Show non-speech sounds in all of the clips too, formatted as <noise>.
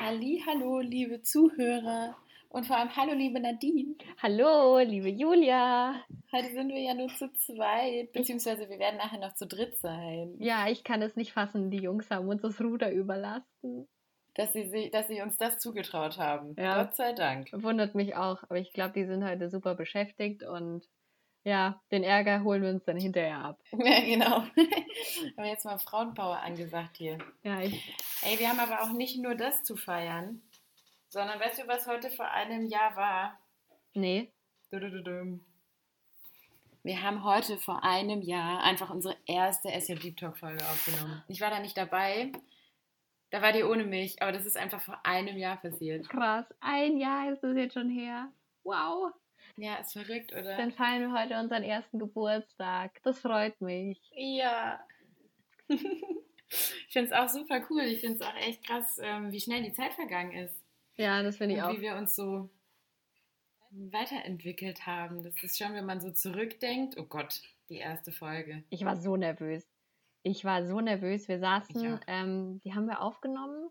Halli, hallo, liebe Zuhörer und vor allem hallo, liebe Nadine. Hallo, liebe Julia. Heute sind wir ja nur zu zweit, beziehungsweise wir werden nachher noch zu dritt sein. Ja, ich kann es nicht fassen. Die Jungs haben uns das Ruder überlassen. Dass sie, dass sie uns das zugetraut haben. Ja. Gott sei Dank. Wundert mich auch, aber ich glaube, die sind heute super beschäftigt und ja, den Ärger holen wir uns dann hinterher ab. <laughs> Ja, genau. <laughs> haben jetzt mal Frauenpower angesagt hier. Ja, ich. Ey, wir haben aber auch nicht nur das zu feiern, sondern weißt du, was heute vor einem Jahr war? Nee. Wir haben heute vor einem Jahr einfach unsere erste SJ Deep Talk Folge aufgenommen. Ich war da nicht dabei. Da war die ohne mich, aber das ist einfach vor einem Jahr passiert. Krass, ein Jahr ist das jetzt schon her. Wow. Ja, ist verrückt, oder? Dann feiern wir heute unseren ersten Geburtstag. Das freut mich. Ja. <laughs> ich finde es auch super cool. Ich finde es auch echt krass, ähm, wie schnell die Zeit vergangen ist. Ja, das finde ich Und auch. Wie wir uns so weiterentwickelt haben. Das ist schon, wenn man so zurückdenkt. Oh Gott, die erste Folge. Ich war so nervös. Ich war so nervös. Wir saßen, ähm, die haben wir aufgenommen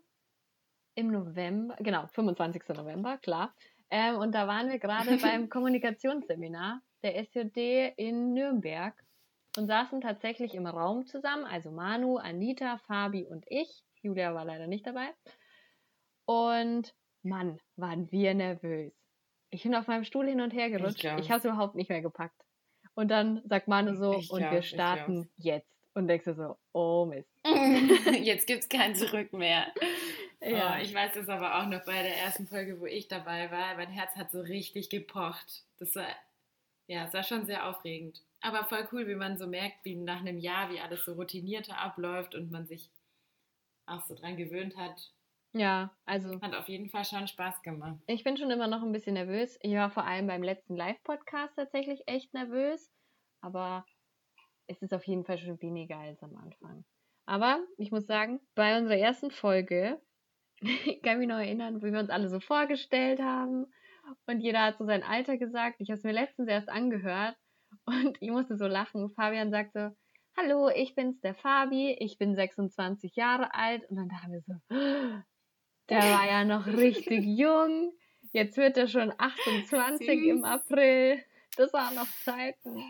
im November, genau, 25. November, klar. Ähm, und da waren wir gerade <laughs> beim Kommunikationsseminar der SJD in Nürnberg und saßen tatsächlich im Raum zusammen, also Manu, Anita, Fabi und ich. Julia war leider nicht dabei. Und Mann, waren wir nervös. Ich bin auf meinem Stuhl hin und her gerutscht. Ich, ich habe es überhaupt nicht mehr gepackt. Und dann sagt Manu so, ich und glaub, wir starten jetzt. Und denkst du so, oh Mist. <laughs> jetzt gibt es kein Zurück mehr. <laughs> Ja. Oh, ich weiß das aber auch noch bei der ersten Folge, wo ich dabei war. Mein Herz hat so richtig gepocht. Das war, ja, das war schon sehr aufregend. Aber voll cool, wie man so merkt, wie nach einem Jahr, wie alles so routinierter abläuft und man sich auch so dran gewöhnt hat. Ja, also. Hat auf jeden Fall schon Spaß gemacht. Ich bin schon immer noch ein bisschen nervös. Ich war vor allem beim letzten Live-Podcast tatsächlich echt nervös. Aber es ist auf jeden Fall schon weniger als am Anfang. Aber ich muss sagen, bei unserer ersten Folge ich <laughs> kann mich noch erinnern, wie wir uns alle so vorgestellt haben. Und jeder hat so sein Alter gesagt. Ich habe es mir letztens erst angehört und ich musste so lachen. Fabian sagte, hallo, ich bin's, der Fabi, ich bin 26 Jahre alt. Und dann dachten wir so, <gasps> der war ja noch richtig <laughs> jung. Jetzt wird er schon 28 Süß. im April. Das waren noch Zeiten.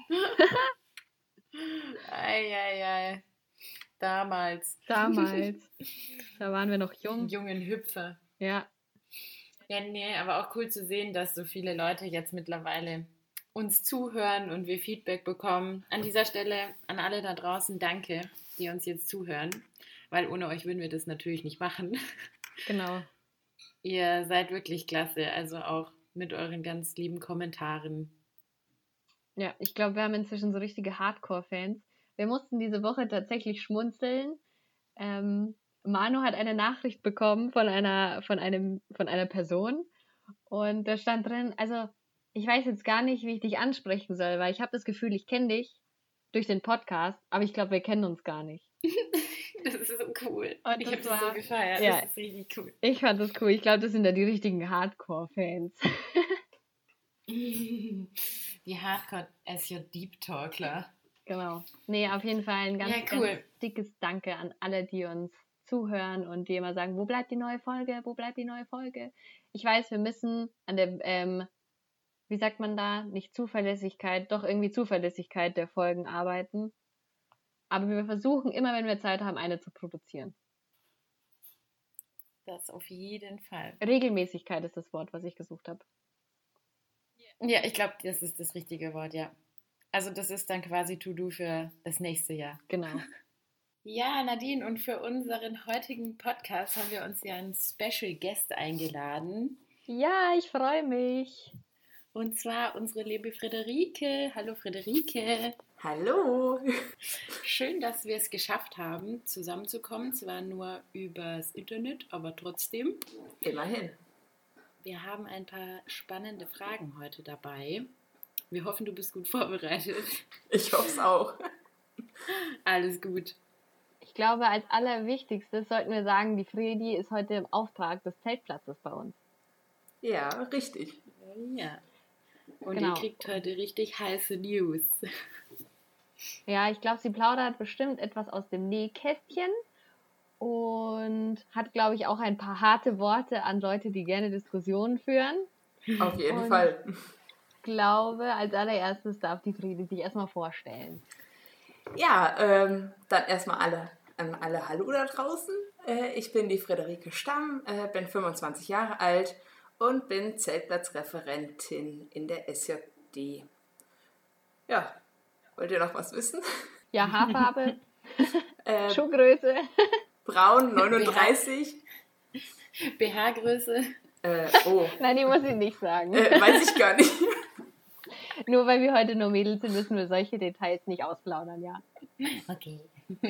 Eieiei. <laughs> Ei, ei. Damals. Damals. da waren wir noch jung. Jungen Hüpfer. Ja. Ja, nee, aber auch cool zu sehen, dass so viele Leute jetzt mittlerweile uns zuhören und wir Feedback bekommen. An dieser Stelle an alle da draußen danke, die uns jetzt zuhören, weil ohne euch würden wir das natürlich nicht machen. <laughs> Genau. Ihr seid wirklich klasse, also auch mit euren ganz lieben Kommentaren. Ja, ich glaube, wir haben inzwischen so richtige Hardcore-Fans. Wir mussten diese Woche tatsächlich schmunzeln. Ähm, Manu hat eine Nachricht bekommen von einer, von einem, von einer Person und da stand drin, also ich weiß jetzt gar nicht, wie ich dich ansprechen soll, weil ich habe das Gefühl, ich kenne dich durch den Podcast, aber ich glaube, wir kennen uns gar nicht. <laughs> das ist so cool. Und ich habe das so gefeiert. Ja, das ist richtig cool. Ich fand das cool. Ich glaube, das sind ja die richtigen Hardcore-Fans. <laughs> die Hardcore SJ Deep Talkler. Genau. Nee, auf jeden Fall ein ganz, ja, cool. ganz dickes Danke an alle, die uns zuhören und die immer sagen, wo bleibt die neue Folge, wo bleibt die neue Folge. Ich weiß, wir müssen an der, ähm, wie sagt man da, nicht Zuverlässigkeit, doch irgendwie Zuverlässigkeit der Folgen arbeiten. Aber wir versuchen immer, wenn wir Zeit haben, eine zu produzieren. Das auf jeden Fall. Regelmäßigkeit ist das Wort, was ich gesucht habe. Ja, ich glaube, das ist das richtige Wort, ja. Also das ist dann quasi To-Do für das nächste Jahr. Genau. <laughs> Ja, Nadine, und für unseren heutigen Podcast haben wir uns ja einen Special Guest eingeladen. Ja, ich freue mich. Und zwar unsere liebe Friederike. Hallo Friederike. Hallo. <laughs> Schön, dass wir es geschafft haben, zusammenzukommen. Zwar nur übers Internet, aber trotzdem. Immerhin. Wir haben ein paar spannende Fragen heute dabei. Wir hoffen, du bist gut vorbereitet. Ich hoffe es auch. Alles gut. Ich glaube, als allerwichtigstes sollten wir sagen, die Fredi ist heute im Auftrag des Zeltplatzes bei uns. Ja, richtig. Ja. Und genau. ihr kriegt heute richtig heiße News. Ja, ich glaube, sie plaudert bestimmt etwas aus dem Nähkästchen. und hat, glaube ich, auch ein paar harte Worte an Leute, die gerne Diskussionen führen. Auf jeden und Fall. Ich glaube, als allererstes darf die Friede sich erstmal vorstellen. Ja, ähm, dann erstmal alle, an alle Hallo da draußen. Äh, ich bin die Friederike Stamm, äh, bin 25 Jahre alt und bin Zeltplatzreferentin in der SJD. Ja, wollt ihr noch was wissen? Ja, Haarfarbe, <laughs> äh, Schuhgröße. Braun <laughs> 39. BH-Größe. Äh, oh. Nein, die muss ich nicht sagen. Äh, weiß ich gar nicht. Nur weil wir heute nur Mädels sind, müssen wir solche Details nicht ausplaudern, ja. Okay. <laughs>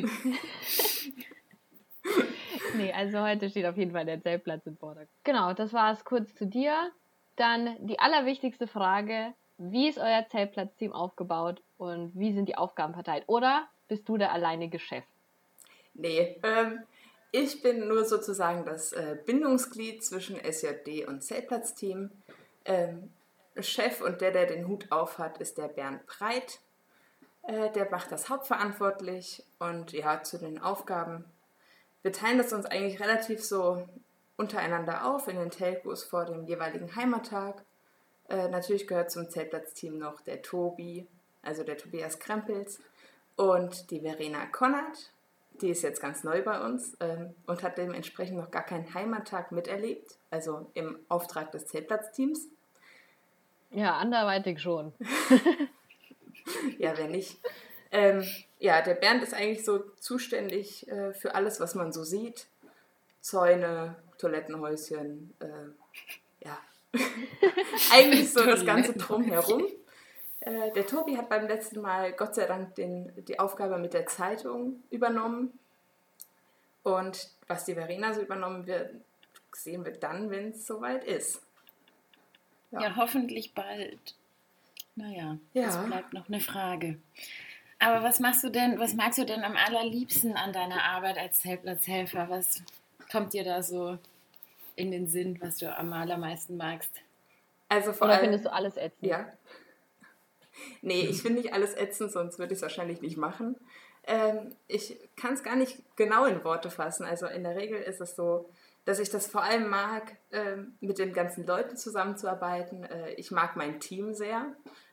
nee, also heute steht auf jeden Fall der Zeltplatz im Vordergrund. Genau, das war es kurz zu dir. Dann die allerwichtigste Frage: Wie ist euer Zeltplatzteam aufgebaut und wie sind die Aufgaben verteilt? Oder bist du der alleinige Chef? Nee, ähm, ich bin nur sozusagen das äh, Bindungsglied zwischen SJD und Zeltplatzteam. Ähm, Chef und der, der den Hut aufhat, ist der Bernd Breit. Äh, der macht das hauptverantwortlich und ja, zu den Aufgaben. Wir teilen das uns eigentlich relativ so untereinander auf in den Telcos vor dem jeweiligen Heimattag. Äh, natürlich gehört zum Zeltplatzteam noch der Tobi, also der Tobias Krempels und die Verena Konrad die ist jetzt ganz neu bei uns ähm, und hat dementsprechend noch gar keinen Heimattag miterlebt, also im Auftrag des Zeltplatzteams. Ja, anderweitig schon. <laughs> ja, wenn nicht. Ähm, ja, der Bernd ist eigentlich so zuständig äh, für alles, was man so sieht. Zäune, Toilettenhäuschen, äh, ja. <laughs> eigentlich so das ganze Drumherum. Äh, der Tobi hat beim letzten Mal Gott sei Dank den, die Aufgabe mit der Zeitung übernommen. Und was die Verena so übernommen wird, sehen wir dann, wenn es soweit ist. Ja. ja. hoffentlich bald. Naja, ja. das bleibt noch eine Frage. Aber was machst du denn, was magst du denn am allerliebsten an deiner Arbeit als Zeltplatzhelfer? Was kommt dir da so in den Sinn, was du am allermeisten magst? Also vor Oder allem, findest du alles ätzend? Ja. <laughs> Nee, ich finde nicht alles ätzend, sonst würde ich es wahrscheinlich nicht machen. Ähm, ich kann es gar nicht genau in Worte fassen. Also in der Regel ist es so, dass ich das vor allem mag, ähm, mit den ganzen Leuten zusammenzuarbeiten. Äh, ich mag mein Team sehr.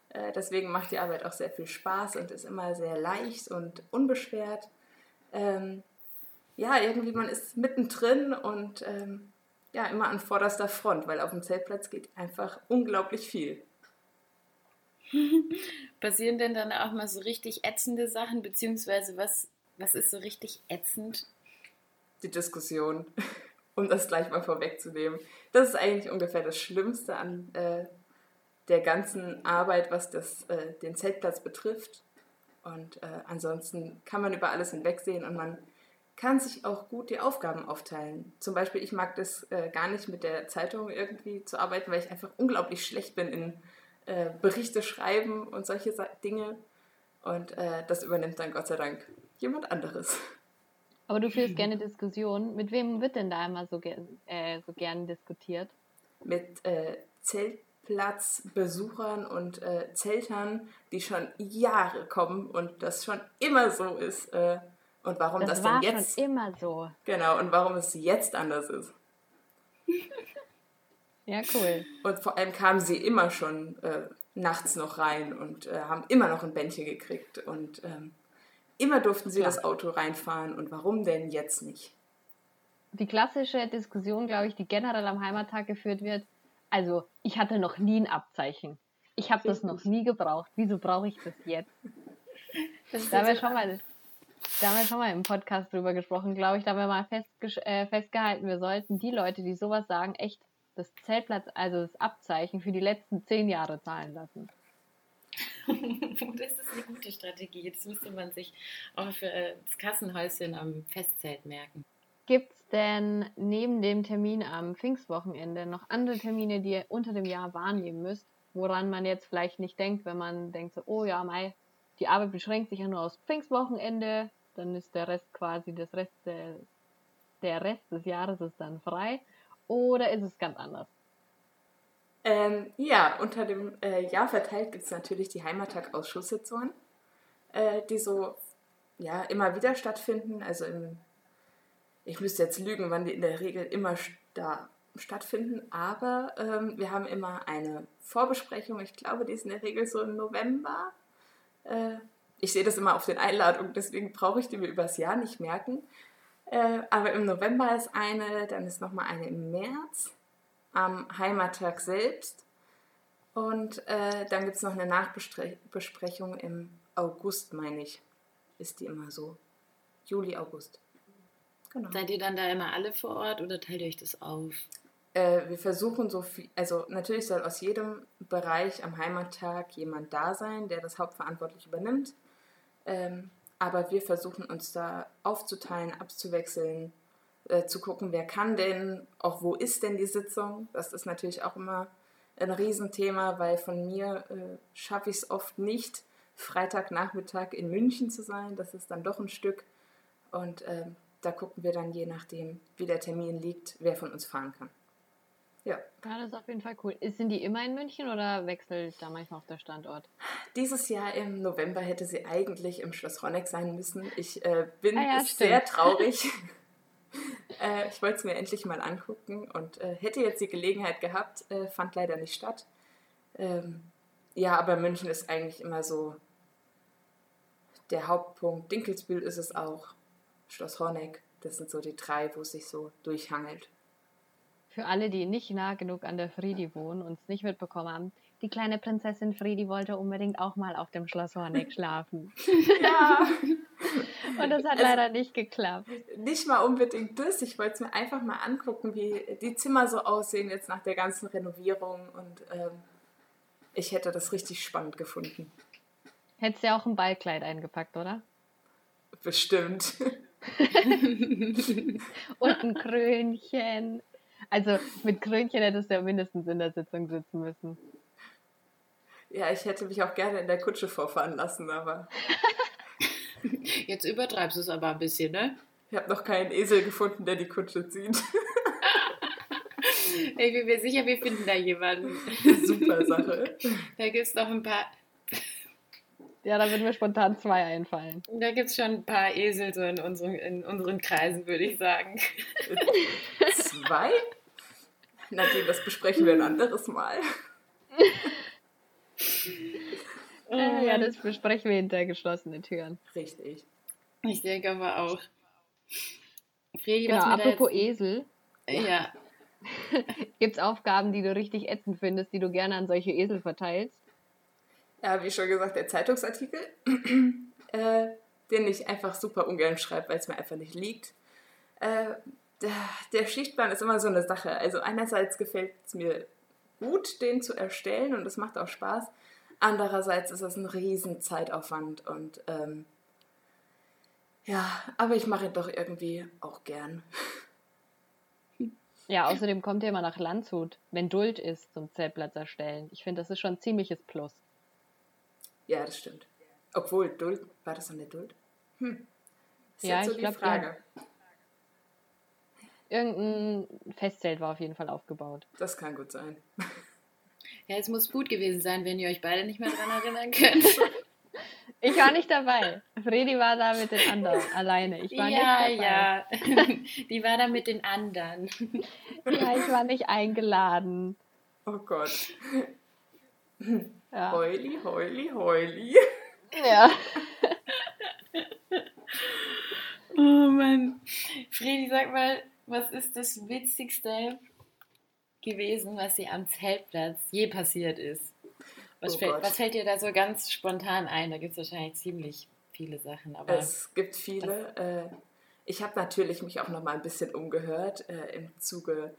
Äh, deswegen macht die Arbeit auch sehr viel Spaß und ist immer sehr leicht und unbeschwert. Ähm, ja, irgendwie man ist mittendrin und ähm, ja, immer an vorderster Front, weil auf dem Zeltplatz geht einfach unglaublich viel. <laughs> Passieren denn dann auch mal so richtig ätzende Sachen, beziehungsweise was, was ist so richtig ätzend? Die Diskussion, <laughs> um das gleich mal vorwegzunehmen. Das ist eigentlich ungefähr das Schlimmste an äh, der ganzen Arbeit, was das, äh, den Zeltplatz betrifft. Und äh, ansonsten kann man über alles hinwegsehen und man kann sich auch gut die Aufgaben aufteilen. Zum Beispiel, ich mag das äh, gar nicht mit der Zeitung irgendwie zu arbeiten, weil ich einfach unglaublich schlecht bin in äh, Berichte schreiben und solche Dinge. Und äh, das übernimmt dann Gott sei Dank jemand anderes. Aber du führst <laughs> gerne Diskussionen. Mit wem wird denn da immer so, äh, so gern diskutiert? Mit äh, Zeltplatzbesuchern und äh, Zeltern, die schon Jahre kommen und das schon immer so ist. Äh, und warum das, das dann jetzt. Schon immer so. Genau, und warum es jetzt anders ist. <laughs> Ja, cool. Und vor allem kamen sie immer schon äh, nachts noch rein und äh, haben immer noch ein Bändchen gekriegt. Und ähm, immer durften sie ja. das Auto reinfahren. Und warum denn jetzt nicht? Die klassische Diskussion, glaube ich, die generell am Heimattag geführt wird. Also, ich hatte noch nie ein Abzeichen. Ich habe das noch nie gebraucht. Wieso brauche ich das jetzt? Das da haben wir schon mal, da haben wir schon mal im Podcast drüber gesprochen, glaube ich. Da haben wir mal festge äh, festgehalten, wir sollten die Leute, die sowas sagen, echt das Zeltplatz, also das Abzeichen für die letzten zehn Jahre zahlen lassen. <laughs> das ist eine gute Strategie. Das müsste man sich auch für das Kassenhäuschen am Festzelt merken. Gibt es denn neben dem Termin am Pfingstwochenende noch andere Termine, die ihr unter dem Jahr wahrnehmen müsst, woran man jetzt vielleicht nicht denkt, wenn man denkt so, oh ja, Mai, die Arbeit beschränkt sich ja nur aufs Pfingstwochenende, dann ist der Rest quasi das Rest der, der Rest des Jahres ist dann frei. Oder ist es ganz anders? Ähm, ja, unter dem äh, Jahr verteilt gibt es natürlich die ich müsste jetzt lügen, wann die in der Regel immer da stattfinden, aber ähm, wir haben immer eine Vorbesprechung. Ich glaube, die ist in der Regel so im November. Äh, ich sehe das immer auf den Einladungen, deswegen brauche ich die mir übers Jahr nicht merken. Äh, aber im November ist eine, dann ist nochmal eine im März, am Heimattag selbst. Und äh, dann gibt es noch eine Nachbesprechung im August, meine ich. Ist die immer so. Juli, August. Genau. Seid ihr dann da immer alle vor Ort oder teilt ihr euch das auf? Äh, wir versuchen so viel, also natürlich soll aus jedem Bereich am Heimattag jemand da sein, der das hauptverantwortlich übernimmt. Ähm, aber wir versuchen uns da aufzuteilen, abzuwechseln, äh, zu gucken, wer kann denn, auch wo ist denn die Sitzung. Das ist natürlich auch immer ein Riesenthema, weil von mir äh, schaffe ich es oft nicht, Freitagnachmittag in München zu sein. Das ist dann doch ein Stück. Und äh, da gucken wir dann je nachdem, wie der Termin liegt, wer von uns fahren kann. Ja. Ja, das ist auf jeden Fall cool. Sind die immer in München oder wechselt da manchmal auch der Standort? Dieses Jahr im November hätte sie eigentlich im Schloss Ronneck sein müssen. Ich äh, bin ah ja, sehr <laughs> traurig. äh, ich wollte es mir endlich mal angucken und äh, hätte jetzt die Gelegenheit gehabt, äh, fand leider nicht statt. Ähm, ja, aber München ist eigentlich immer so der Hauptpunkt. Dinkelsbühl ist es auch. Schloss Horneck. Das sind so die drei, wo es sich so durchhangelt. Für alle, die nicht nah genug an der Friedi wohnen und es nicht mitbekommen haben, die kleine Prinzessin Friedi wollte unbedingt auch mal auf dem Schloss Horneck <laughs> schlafen. Ja. <laughs> und das hat also, leider nicht geklappt. Nicht mal unbedingt das. Ich wollte es mir einfach mal angucken, wie die Zimmer so aussehen jetzt nach der ganzen Renovierung. Und ähm, ich hätte das richtig spannend gefunden. Hättest du ja auch ein Ballkleid eingepackt, oder? Bestimmt. <laughs> und ein Krönchen. Also mit Krönchen hättest du ja mindestens in der Sitzung sitzen müssen. Ja, ich hätte mich auch gerne in der Kutsche vorfahren lassen, aber. <laughs> Jetzt übertreibst du es aber ein bisschen, ne? Ich habe noch keinen Esel gefunden, der die Kutsche zieht. <laughs> ich bin mir sicher, wir finden da jemanden. Super Sache. Da gibt es noch ein paar ja, da würden mir spontan zwei einfallen. Da gibt es schon ein paar Esel so in unseren, in unseren Kreisen, würde ich sagen. Zwei? Nadine, das besprechen wir ein anderes Mal. äh, ja, das besprechen wir hinter geschlossenen Türen. Richtig. Ich denke aber auch. Fredi, genau, apropos jetzt... Esel. Ja. <laughs> Gibt es Aufgaben, die du richtig ätzend findest, die du gerne an solche Esel verteilst? Ja, wie schon gesagt, der Zeitungsartikel, äh, den ich einfach super ungern schreibe, weil es mir einfach nicht liegt. Äh, der, der Schichtplan ist immer so eine Sache. Also einerseits gefällt es mir gut, den zu erstellen und es macht auch Spaß. Andererseits ist es ein riesen Zeitaufwand und ähm, ja, aber ich mache ihn doch irgendwie auch gern. Ja, außerdem kommt ihr immer nach Landshut, wenn Duld ist zum Zeltplatz erstellen. Ich finde, das ist schon ein ziemliches Plus. Ja, das stimmt. Obwohl, Duld, war das an der Duld? Hm. Ist ja, so ich glaube, ja. Irgendein Festzelt war auf jeden Fall aufgebaut. Das kann gut sein. <laughs> Ja, es muss gut gewesen sein, wenn ihr euch beide nicht mehr daran erinnern könnt. <laughs> Ich war nicht dabei. Fredi war da mit den anderen <laughs> alleine. Ich war ja, nicht dabei. Ja, Die war da mit den anderen. Ja, ich war nicht eingeladen. Oh Gott. Ja. Heuli, heuli, heuli. Ja. <laughs> oh Mann. Fredi, sag mal, was ist das Witzigste gewesen, was dir am Zeltplatz je passiert ist? Was, oh fällt, was fällt dir da so ganz spontan ein? Da gibt es wahrscheinlich ziemlich viele Sachen. Aber es gibt viele. Äh, ich habe natürlich mich auch noch mal ein bisschen umgehört äh, im Zuge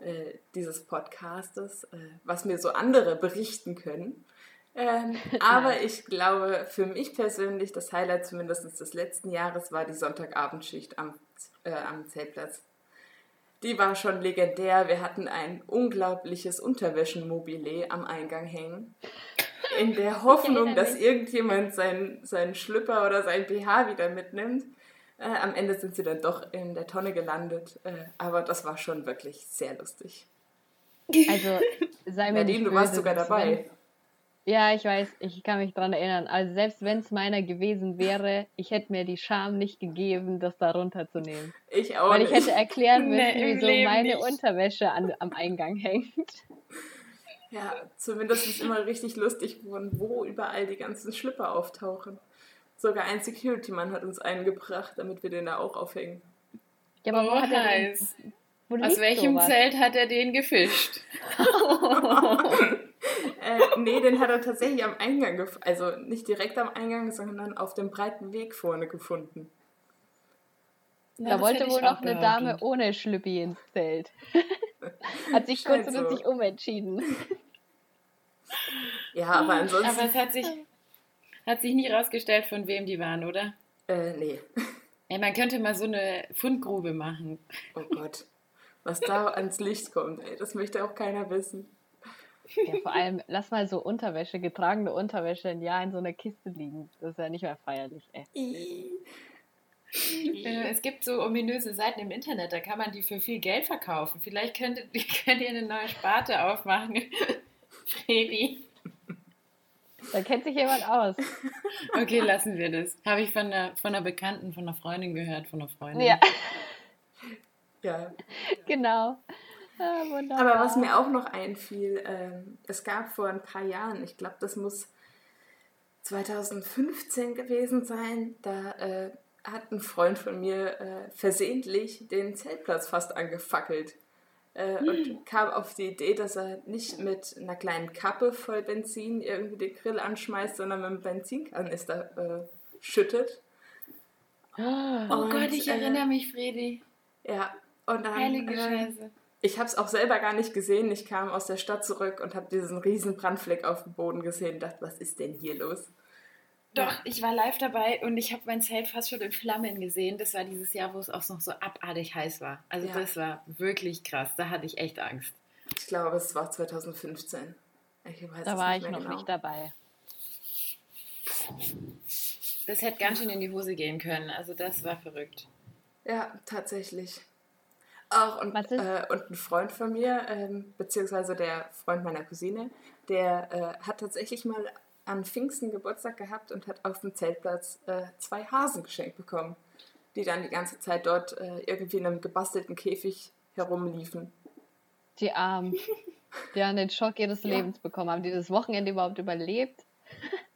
äh, dieses Podcastes, äh, was mir so andere berichten können. Ähm, <laughs> aber ich glaube, für mich persönlich, das Highlight zumindest des letzten Jahres war die Sonntagabendschicht am, äh, am Zeltplatz. Die war schon legendär. Wir hatten ein unglaubliches Unterwäschenmobile am Eingang hängen. In der Hoffnung, dass irgendjemand seinen, seinen Schlüpper oder sein BH wieder mitnimmt. Äh, am Ende sind sie dann doch in der Tonne gelandet. Äh, aber das war schon wirklich sehr lustig. Also, sei mir Nadine, nicht du warst sogar dabei. Ja, ich weiß, ich kann mich dran erinnern. Also selbst wenn es meiner gewesen wäre, ich hätte mir die Scham nicht gegeben, das da runterzunehmen. Ich auch Weil nicht. ich hätte erklären <laughs> müssen, Nee, wieso Leben meine nicht. Unterwäsche an, am Eingang hängt. Ja, zumindest ist immer richtig lustig, von wo überall die ganzen Schlipper auftauchen. Sogar ein Security-Mann hat uns einen gebracht, damit wir den da auch aufhängen. Ja, aber wo Oh, hat er den, heiß. wo Aus welchem sowas? Zelt hat er den gefischt? <laughs> Äh, nee, den hat er tatsächlich am Eingang gefunden. Also nicht direkt am Eingang, sondern auf dem breiten Weg vorne gefunden. Na, Da wollte wohl noch auch eine. Dame ohne Schlüppi ins Zelt. <laughs> Hat sich Scheint kurzfristig so. umentschieden. Ja, aber ansonsten. Aber es hat sich, hat sich nie rausgestellt, von wem die waren, oder? äh, nee. <laughs> Ja, man könnte mal so eine Fundgrube machen. Oh Gott. Was da ans Licht kommt, ey, das möchte auch keiner wissen. Ja, vor allem, lass mal so Unterwäsche, getragene Unterwäsche ein Jahr in so einer Kiste liegen. Das ist ja nicht mehr feierlich, ey. Äh, Es gibt so ominöse Seiten im Internet, da kann man die für viel Geld verkaufen. Vielleicht könnt, <laughs> könnt ihr eine neue Sparte aufmachen. <laughs> Fredi. Da kennt sich jemand aus. <laughs> Okay, lassen wir das. Habe ich von einer, von einer Bekannten, von einer Freundin gehört, von einer Freundin. Ja, Ja. genau. Ah, wunderbar. Aber was mir auch noch einfiel, ähm, es gab vor ein paar Jahren, ich glaube, das muss 2015 gewesen sein, da äh, hat ein Freund von mir äh, versehentlich den Zeltplatz fast angefackelt. Äh, und kam auf die Idee, dass er nicht mit einer kleinen Kappe voll Benzin irgendwie den Grill anschmeißt, sondern mit einem Benzinkanister äh, schüttet. Oh Und, Gott, ich äh, erinnere mich, Fredi. Ja, und dann. Heilige äh, Scheiße. Ich habe es auch selber gar nicht gesehen. Ich kam aus der Stadt zurück und habe diesen riesen Brandfleck auf dem Boden gesehen und dachte, was ist denn hier los? Doch, ich war live dabei und ich habe mein Zelt fast schon in Flammen gesehen. Das war dieses Jahr, wo es auch noch so abartig heiß war. Also Ja. das war wirklich krass. Da hatte ich echt Angst. Ich glaube, es war 2015. Ich weiß Da es war nicht ich noch genau. nicht dabei. Das hätte ganz schön in die Hose gehen können. Also das war verrückt. Ja, tatsächlich. Ach, und, äh, und ein Freund von mir, ähm, beziehungsweise der Freund meiner Cousine, der äh, hat tatsächlich mal an Pfingsten Geburtstag gehabt und hat auf dem Zeltplatz äh, zwei Hasen geschenkt bekommen, die dann die ganze Zeit dort äh, irgendwie in einem gebastelten Käfig herumliefen. Die Armen. Die haben den Schock ihres Ja. Lebens bekommen. Haben die das Wochenende überhaupt überlebt? <laughs>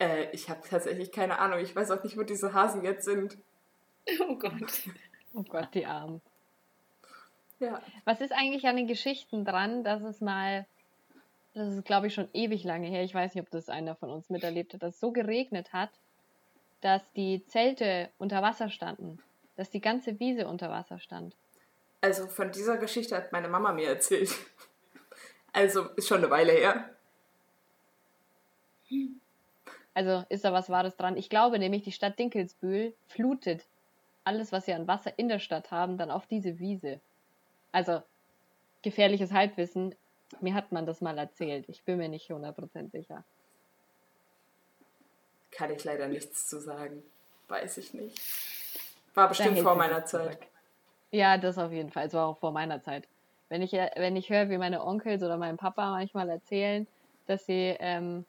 Äh, ich habe tatsächlich keine Ahnung. Ich weiß auch nicht, wo diese Hasen jetzt sind. Oh Gott. Oh Gott, die Armen. Ja. Was ist eigentlich an den Geschichten dran, dass es mal, das ist glaube ich schon ewig lange her, ich weiß nicht, ob das einer von uns miterlebt hat, dass es so geregnet hat, dass die Zelte unter Wasser standen, dass die ganze Wiese unter Wasser stand. Also von dieser Geschichte hat meine Mama mir erzählt. <laughs> Also ist schon eine Weile her. Also ist da was Wahres dran. Ich glaube nämlich, die Stadt Dinkelsbühl flutet alles, was sie an Wasser in der Stadt haben, dann auf diese Wiese. Also gefährliches Halbwissen. Mir hat man das mal erzählt. Ich bin mir nicht 100% sicher. Kann ich leider nichts zu sagen. Weiß ich nicht. War bestimmt vor meiner Zeit. zurück. Ja, das auf jeden Fall. Es war auch vor meiner Zeit. Wenn ich, äh, wenn ich höre, wie meine Onkels oder mein Papa manchmal erzählen, dass sie, ähm,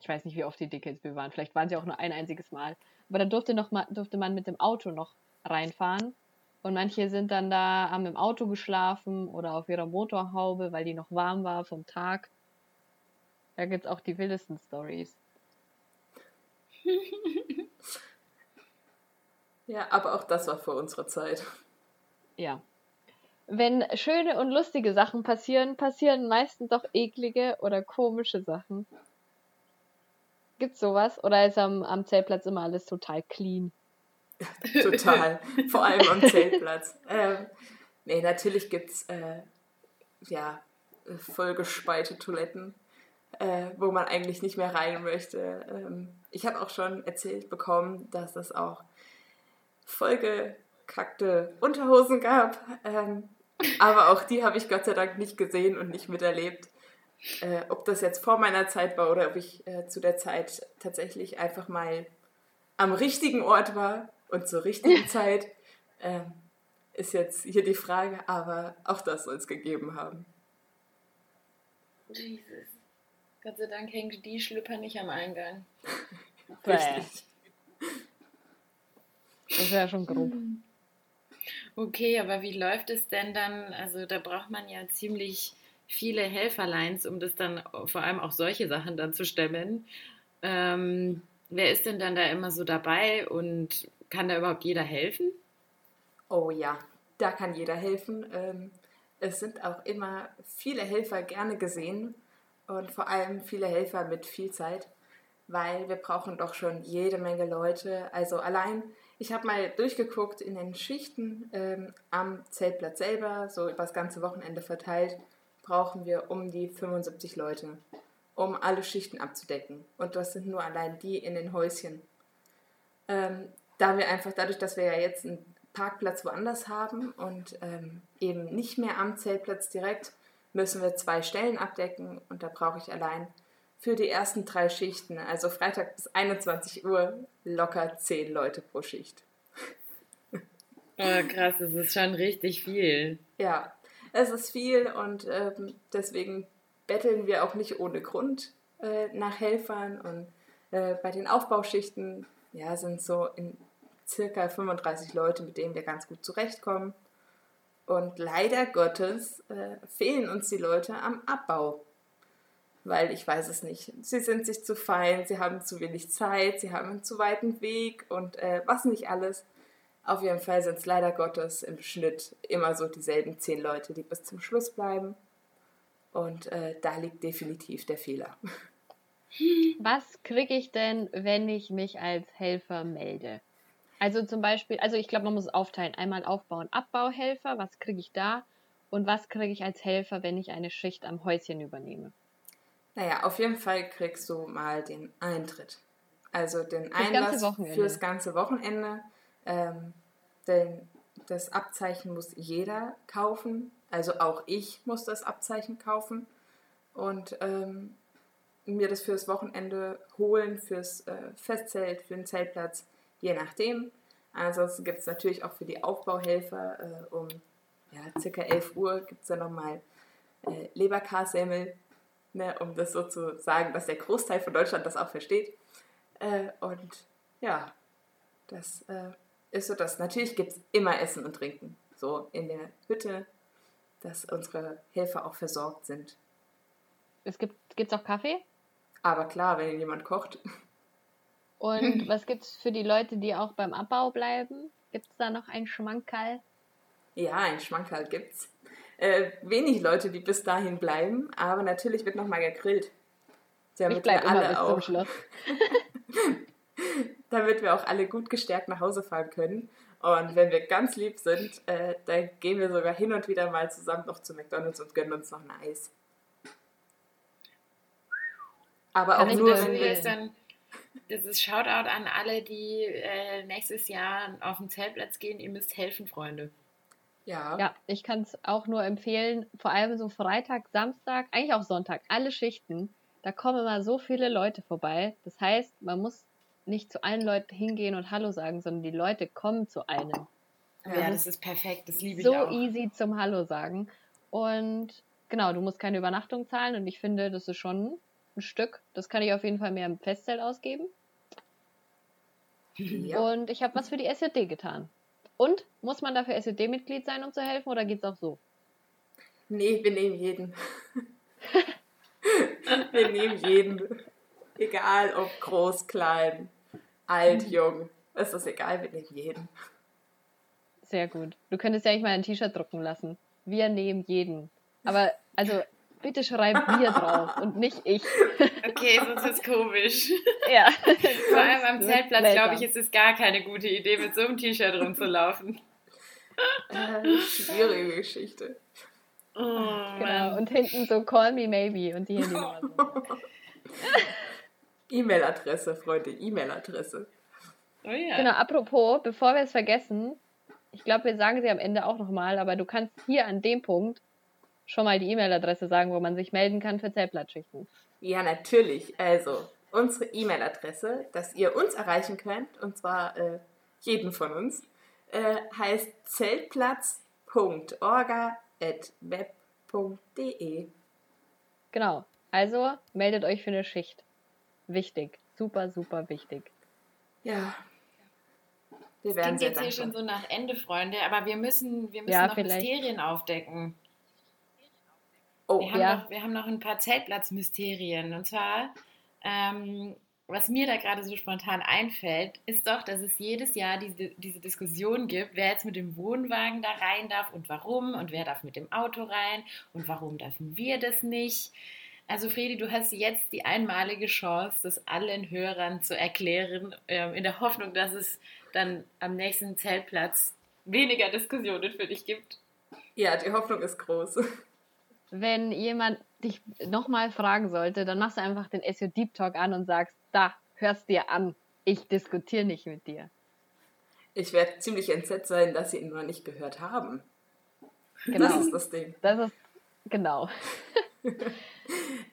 ich weiß nicht, wie oft die Dickelsbühl waren, vielleicht waren sie auch nur ein einziges Mal, aber da durfte, noch mal, durfte man mit dem Auto noch reinfahren. Und manche sind dann da, haben im Auto geschlafen oder auf ihrer Motorhaube, weil die noch warm war vom Tag. Da gibt es auch die wildesten Stories. <laughs> Ja, aber auch das war vor unserer Zeit. Ja. Wenn schöne und lustige Sachen passieren, passieren meistens doch eklige oder komische Sachen. Gibt's sowas? Oder ist am, am Zeltplatz immer alles total clean? <laughs> Total. Vor allem am Zeltplatz. Ähm, nee, natürlich gibt es äh, ja, vollgespeite Toiletten, äh, wo man eigentlich nicht mehr rein möchte. Ähm, ich habe auch schon erzählt bekommen, dass es auch vollgekackte Unterhosen gab. Ähm, aber auch die habe ich Gott sei Dank nicht gesehen und nicht miterlebt. Äh, ob das jetzt vor meiner Zeit war oder ob ich äh, zu der Zeit tatsächlich einfach mal am richtigen Ort war und zur richtigen Zeit, ähm, ist jetzt hier die Frage, aber auch das soll es gegeben haben. Jesus. Gott sei Dank hängt die Schlüpper nicht am Eingang. <laughs> Richtig. Das wäre schon grob. Okay, aber wie läuft es denn dann? Also da braucht man ja ziemlich viele Helferlines, um das dann vor allem auch solche Sachen dann zu stemmen. Ähm, wer ist denn dann da immer so dabei und kann da überhaupt jeder helfen? Oh ja, da kann jeder helfen. Ähm, es sind auch immer viele Helfer gerne gesehen und vor allem viele Helfer mit viel Zeit, weil wir brauchen doch schon jede Menge Leute. Also allein, ich habe mal durchgeguckt in den Schichten ähm, am Zeltplatz selber, so über das ganze Wochenende verteilt, brauchen wir um die 75 Leute, um alle Schichten abzudecken. Und das sind nur allein die in den Häuschen. Ähm, da wir einfach dadurch, dass wir ja jetzt einen Parkplatz woanders haben und ähm, eben nicht mehr am Zeltplatz direkt, müssen wir zwei Stellen abdecken und da brauche ich allein für die ersten drei Schichten, also Freitag bis 21 Uhr, locker zehn Leute pro Schicht. Oh, krass, das ist schon richtig viel. Ja, es ist viel und ähm, deswegen betteln wir auch nicht ohne Grund äh, nach Helfern und äh, bei den Aufbauschichten ja, sind so in circa 35 Leute, mit denen wir ganz gut zurechtkommen. Und leider Gottes äh, fehlen uns die Leute am Abbau. Weil ich weiß es nicht. Sie sind sich zu fein, sie haben zu wenig Zeit, sie haben einen zu weiten Weg und äh, was nicht alles. Auf jeden Fall sind es leider Gottes im Schnitt immer so dieselben zehn Leute, die bis zum Schluss bleiben. Und äh, da liegt definitiv der Fehler. <laughs> Was kriege ich denn, wenn ich mich als Helfer melde? Also zum Beispiel, also ich glaube, man muss es aufteilen. Einmal Aufbau- und Abbauhelfer, was kriege ich da? Und was kriege ich als Helfer, wenn ich eine Schicht am Häuschen übernehme? Naja, auf jeden Fall kriegst du mal den Eintritt. Also den Einlass für das ganze Wochenende. Ähm, denn das Abzeichen muss jeder kaufen. Also auch ich muss das Abzeichen kaufen und ähm, mir das fürs Wochenende holen, fürs äh, Festzelt, für den Zeltplatz, je nachdem. Ansonsten gibt es natürlich auch für die Aufbauhelfer äh, um ja, circa 11 Uhr gibt es dann nochmal äh, Leberkassemmel, ne, um das so zu sagen, dass der Großteil von Deutschland das auch versteht. Äh, und ja, das äh, ist so das. Natürlich gibt es immer Essen und Trinken, so in der Hütte, dass unsere Helfer auch versorgt sind. Es gibt gibt's auch Kaffee? Aber klar, wenn jemand kocht. Und <laughs> was gibt es für die Leute, die auch beim Abbau bleiben? Gibt es da noch ein Schmankerl? Ja, ein Schmankerl gibt's. Äh, wenig Leute, die bis dahin bleiben, aber natürlich wird nochmal gegrillt. Damit ich bleibe immer bis auch, zum Schluss. <laughs> damit wir auch alle gut gestärkt nach Hause fahren können. Und wenn wir ganz lieb sind, äh, dann gehen wir sogar hin und wieder mal zusammen noch zu McDonalds und gönnen uns noch ein Eis. Aber Kann auch nur, wenn wir dann das ist Shoutout an alle, die äh, nächstes Jahr auf den Zeltplatz gehen. Ihr müsst helfen, Freunde. Ja. Ja, ich kann es auch nur empfehlen, vor allem so Freitag, Samstag, eigentlich auch Sonntag, alle Schichten. Da kommen immer so viele Leute vorbei. Das heißt, man muss nicht zu allen Leuten hingehen und Hallo sagen, sondern die Leute kommen zu einem. Ja, das ist perfekt, das liebe ich so auch. So easy zum Hallo sagen. Und genau, du musst keine Übernachtung zahlen und ich finde, das ist schon ein Stück. Das kann ich auf jeden Fall mehr im Festzelt ausgeben. Ja. Und ich habe was für die SJD getan. Und muss man dafür SJD-Mitglied sein, um zu helfen, oder geht es auch so? Nee, wir nehmen jeden. <laughs> wir nehmen jeden. Egal ob groß, klein, alt, jung. Es ist egal, wir nehmen jeden. Sehr gut. Du könntest ja eigentlich mal ein T-Shirt drucken lassen. Wir nehmen jeden. Aber, also, bitte schreib wir drauf und nicht ich. <laughs> Okay, sonst ist es komisch. Ja. <laughs> Vor allem am Zeltplatz, glaube ich, ist es gar keine gute Idee, mit so einem T-Shirt rumzulaufen. Äh, schwierige Geschichte. Oh, genau, und hinten so Call Me Maybe und die Handynummer so. <laughs> E-Mail-Adresse, Freunde, E-Mail-Adresse. Oh ja. Genau, apropos, bevor wir es vergessen, ich glaube, wir sagen sie am Ende auch nochmal, aber du kannst hier an dem Punkt schon mal die E-Mail-Adresse sagen, wo man sich melden kann für Zeltplatzschichten. Ja, natürlich. Also, unsere E-Mail-Adresse, dass ihr uns erreichen könnt, und zwar äh, jeden von uns, äh, heißt zeltplatz.orga.web.de. Genau. Also meldet euch für eine Schicht. Wichtig. Super, super wichtig. Ja. Wir werden das klingt jetzt hier schon so nach Ende, Freunde, aber wir müssen, wir müssen ja, noch vielleicht. Mysterien aufdecken. Oh, wir, haben ja. noch, wir haben noch ein paar Zeltplatzmysterien. Und zwar, ähm, was mir da gerade so spontan einfällt, ist doch, dass es jedes Jahr diese, diese Diskussion gibt, wer jetzt mit dem Wohnwagen da rein darf und warum und wer darf mit dem Auto rein und warum dürfen wir das nicht. Also Fredi, du hast jetzt die einmalige Chance, das allen Hörern zu erklären, äh, in der Hoffnung, dass es dann am nächsten Zeltplatz weniger Diskussionen für dich gibt. Ja, die Hoffnung ist groß wenn jemand dich nochmal fragen sollte, dann machst du einfach den SEO Deep Talk an und sagst, da, hörst dir an, ich diskutiere nicht mit dir. Ich werde ziemlich entsetzt sein, dass sie ihn noch nicht gehört haben. Genau. Das ist das Ding. Das ist, genau. <laughs> äh,